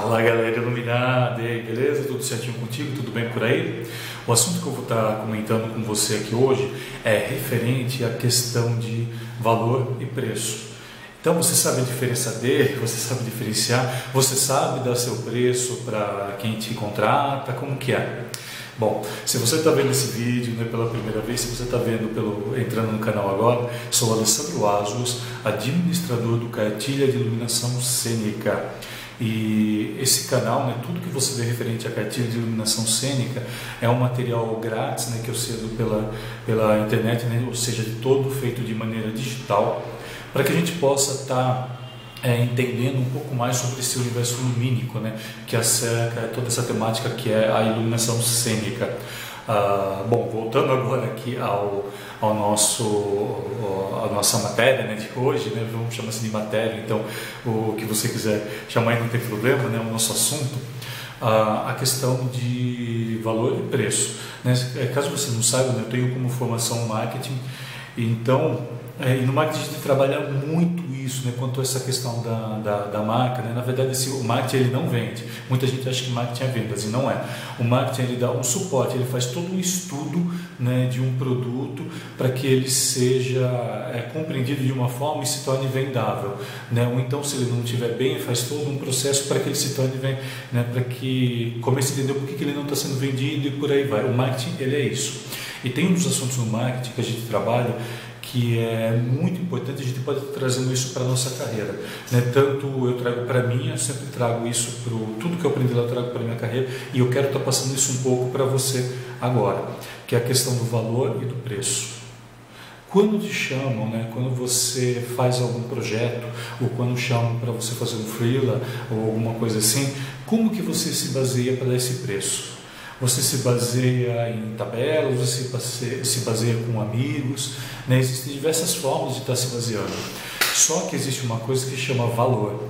Fala galera iluminada, beleza? Tudo certinho contigo? Tudo bem por aí? O assunto que eu vou estar comentando com você aqui hoje é referente à questão de valor e preço. Então você sabe a diferença dele, você sabe diferenciar, você sabe dar seu preço para quem te contrata, como que é? Bom, se você está vendo esse vídeo né, pela primeira vez, se você está vendo pelo entrando no canal agora, sou Alessandro Asos, administrador do Cartilha de Iluminação Cênica. E esse canal, né, tudo que você vê referente à cartilha de iluminação cênica é um material grátis né, que eu cedo pela, pela internet, né, ou seja, todo feito de maneira digital, para que a gente possa estar tá, é, entendendo um pouco mais sobre esse universo lumínico, né, que acerca toda essa temática que é a iluminação cênica. Ah, bom, voltando agora aqui ao, ao nosso, a nossa matéria né, de hoje, né, vamos chamar assim de matéria, então o que você quiser chamar aí não tem problema, né, o nosso assunto, ah, a questão de valor e preço. Né? É, caso você não saiba, né, eu tenho como formação marketing, então, é, e no marketing a gente trabalha muito isso, né, quanto a essa questão da, da, da marca. Né? Na verdade, esse, o marketing ele não vende. Muita gente acha que marketing é vendas e não é. O marketing ele dá um suporte, ele faz todo um estudo né, de um produto para que ele seja é, compreendido de uma forma e se torne vendável. Né? Ou então, se ele não estiver bem, faz todo um processo para que ele se torne né, para que comece a entender por que, que ele não está sendo vendido e por aí vai. O marketing ele é isso. E tem um dos assuntos no marketing que a gente trabalha que é muito importante, a gente pode estar trazendo isso para a nossa carreira. Né? Tanto eu trago para mim, eu sempre trago isso para tudo que eu aprendi lá, eu trago para a minha carreira e eu quero estar passando isso um pouco para você agora, que é a questão do valor e do preço. Quando te chamam, né, quando você faz algum projeto, ou quando chamam para você fazer um freela ou alguma coisa assim, como que você se baseia para dar esse preço? Você se baseia em tabelas, você se baseia com amigos, né? existem diversas formas de estar se baseando. Só que existe uma coisa que chama valor.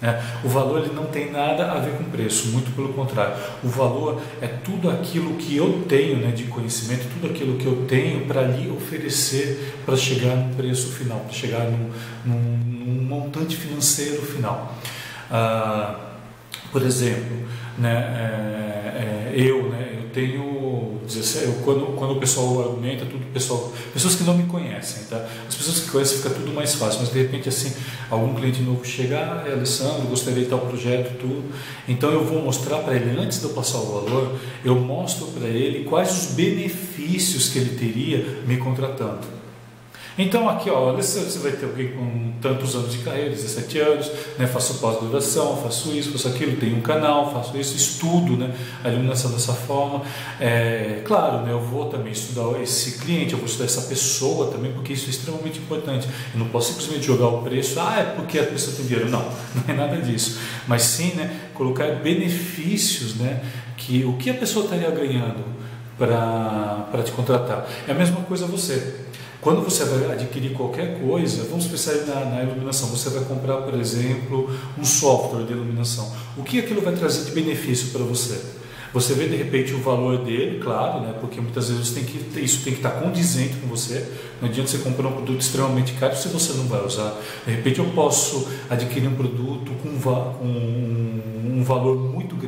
Né? O valor ele não tem nada a ver com preço, muito pelo contrário. O valor é tudo aquilo que eu tenho né, de conhecimento, tudo aquilo que eu tenho para lhe oferecer para chegar no preço final, para chegar num, num, num, montante financeiro final. Ah, por exemplo, né, é, é, eu, né, eu tenho 17, eu, quando, quando o pessoal argumenta, tudo pessoal, pessoas que não me conhecem, tá? As pessoas que conhecem fica tudo mais fácil, mas de repente assim, algum cliente novo chega, ah, Alessandro, gostaria de tal projeto, tudo. Então eu vou mostrar para ele antes de eu passar o valor, eu mostro para ele quais os benefícios que ele teria me contratando. Então aqui, ó, você vai ter alguém com tantos anos de carreira, 17 anos, né, faço pós-graduação, faço isso, faço aquilo, tenho um canal, faço isso, estudo né, a iluminação dessa forma. É, claro, né, eu vou também estudar esse cliente, eu vou estudar essa pessoa também, porque isso é extremamente importante. Eu não posso simplesmente jogar o preço, ah, é porque a pessoa tem dinheiro. Não, não é nada disso. Mas sim, né, colocar benefícios, né, que o que a pessoa estaria ganhando para te contratar. É a mesma coisa você. Quando você vai adquirir qualquer coisa, vamos pensar na, na, iluminação, você vai comprar, por exemplo, um software de iluminação. O que aquilo vai trazer de benefício para você? Você vê de repente o valor dele, claro, né? porque muitas vezes tem que, isso tem que estar condizente com você. Não adianta você comprar um produto extremamente caro se você não vai usar. De repente eu posso adquirir um produto com, um, um valor muito grande,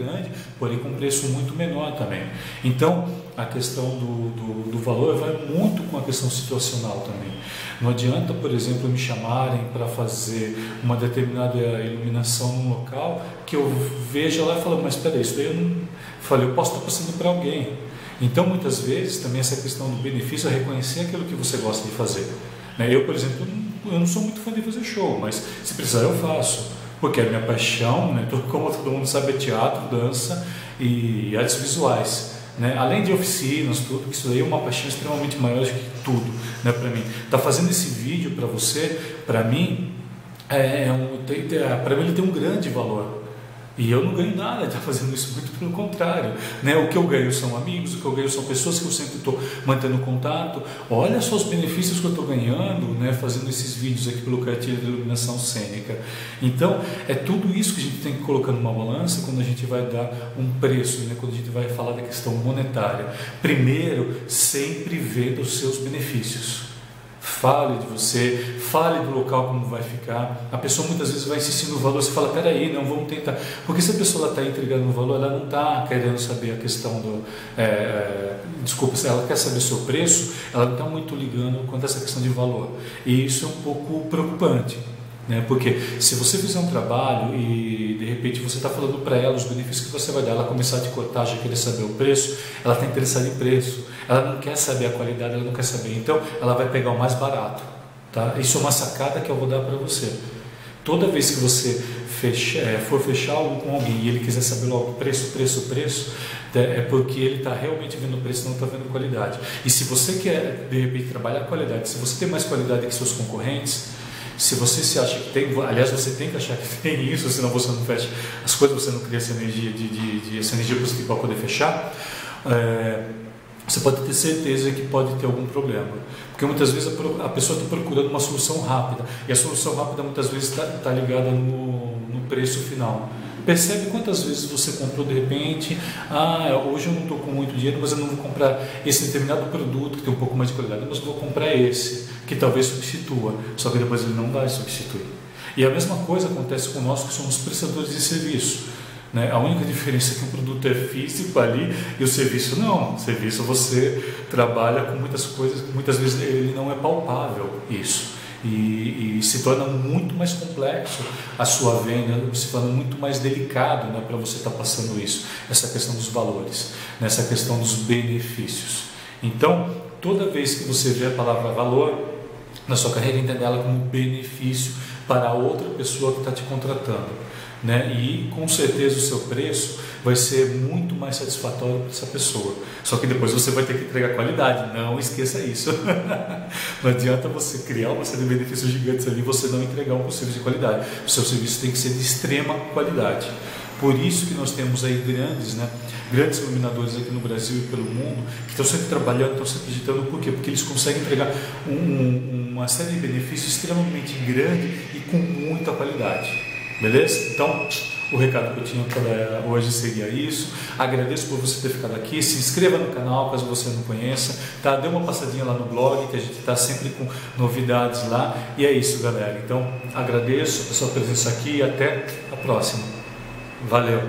porém com preço muito menor também. Então, a questão do, do, do, valor vai muito com a questão situacional também. Não adianta, por exemplo, me chamarem para fazer uma determinada iluminação num local que eu veja lá e falo, mas espera isso daí eu não falei, eu posso estar passando para alguém. Então, muitas vezes, também essa questão do benefício é reconhecer aquilo que você gosta de fazer. Né? Eu, por exemplo, eu não sou muito fã de fazer show, mas se precisar eu faço. Porque a minha paixão, né, como todo mundo sabe, é teatro, dança e artes visuais. Né? Além de oficinas, tudo, isso aí é uma paixão extremamente maior do que tudo né, para mim. Tá fazendo esse vídeo para você, para mim, é, é um, para mim ele tem um grande valor. E eu não ganho nada de estar fazendo isso, muito pelo contrário. Né? O que eu ganho são amigos, o que eu ganho são pessoas que eu sempre estou mantendo contato. Olha só os benefícios que eu estou ganhando né? fazendo esses vídeos aqui pelo cartilha de iluminação cênica. Então, é tudo isso que a gente tem que colocar numa balança quando a gente vai dar um preço, né? quando a gente vai falar da questão monetária. Primeiro, sempre ver os seus benefícios fale de você, fale do local como vai ficar. A pessoa muitas vezes vai insistindo no valor, você fala, peraí, não, vamos tentar. Porque se a pessoa está entregando o valor, ela não está querendo saber a questão do. É, é, desculpa, ela quer saber o seu preço, ela não está muito ligando quanto a essa questão de valor. E isso é um pouco preocupante. Né? Porque se você fizer um trabalho e de repente você está falando para ela os benefícios que você vai dar, ela começar a te cortar, já querer saber o preço, ela está interessada em preço, ela não quer saber a qualidade, ela não quer saber. Então ela vai pegar o mais barato. Tá? Isso é uma sacada que eu vou dar para você. Toda vez que você fecha, é, for fechar algo com alguém e ele quiser saber logo preço, preço, preço, né, é porque ele está realmente vendo preço, não está vendo qualidade. E se você quer, de repente, trabalhar qualidade, se você tem mais qualidade que seus concorrentes, se você se acha que tem, aliás, você tem que achar que tem isso, senão você não fecha as coisas, você não cria essa energia de, de, de essa energia positiva para poder fechar. É, você pode ter certeza que pode ter algum problema. Porque muitas vezes a, pessoa está procurando uma solução rápida. E a solução rápida muitas vezes está tá ligada no, no preço final. Percebe quantas vezes você comprou de repente, ah, hoje eu não estou com muito dinheiro, mas eu não vou comprar esse determinado produto que tem um pouco mais de qualidade, mas vou comprar esse, que talvez substitua, só que depois ele não vai substituir. E a mesma coisa acontece com nós que somos prestadores de serviço. Né? A única diferença é que o produto é físico ali e o serviço não. O serviço você trabalha com muitas coisas, muitas vezes ele não é palpável isso. E, e se torna muito mais complexo a sua venda, se torna muito mais delicado né, para você estar tá passando isso, essa questão dos valores, nessa questão dos benefícios. Então, toda vez que você vê a palavra valor na sua carreira, entenda ela como benefício para a outra pessoa que está te contratando né? E com certeza o seu preço vai ser muito mais satisfatório para essa pessoa. Só que depois você vai ter que entregar qualidade, não esqueça isso. não adianta você criar uma série de benefícios gigantes ali e você não entregar um serviço de qualidade. O seu serviço tem que ser de extrema qualidade. Por isso que nós temos aí grandes, né, grandes iluminadores aqui no Brasil e pelo mundo que estão sempre trabalhando, estão sempre digitando. Por quê? Porque eles conseguem entregar um, um, uma série de benefícios extremamente grande e com muita qualidade. Beleza? Então, o recado que eu tinha para hoje seria isso. Agradeço por você ter ficado aqui. Se inscreva no canal caso você não conheça. Tá? Dê uma passadinha lá no blog, que a gente está sempre com novidades lá. E é isso, galera. Então, agradeço a sua presença aqui e até a próxima. Valeu!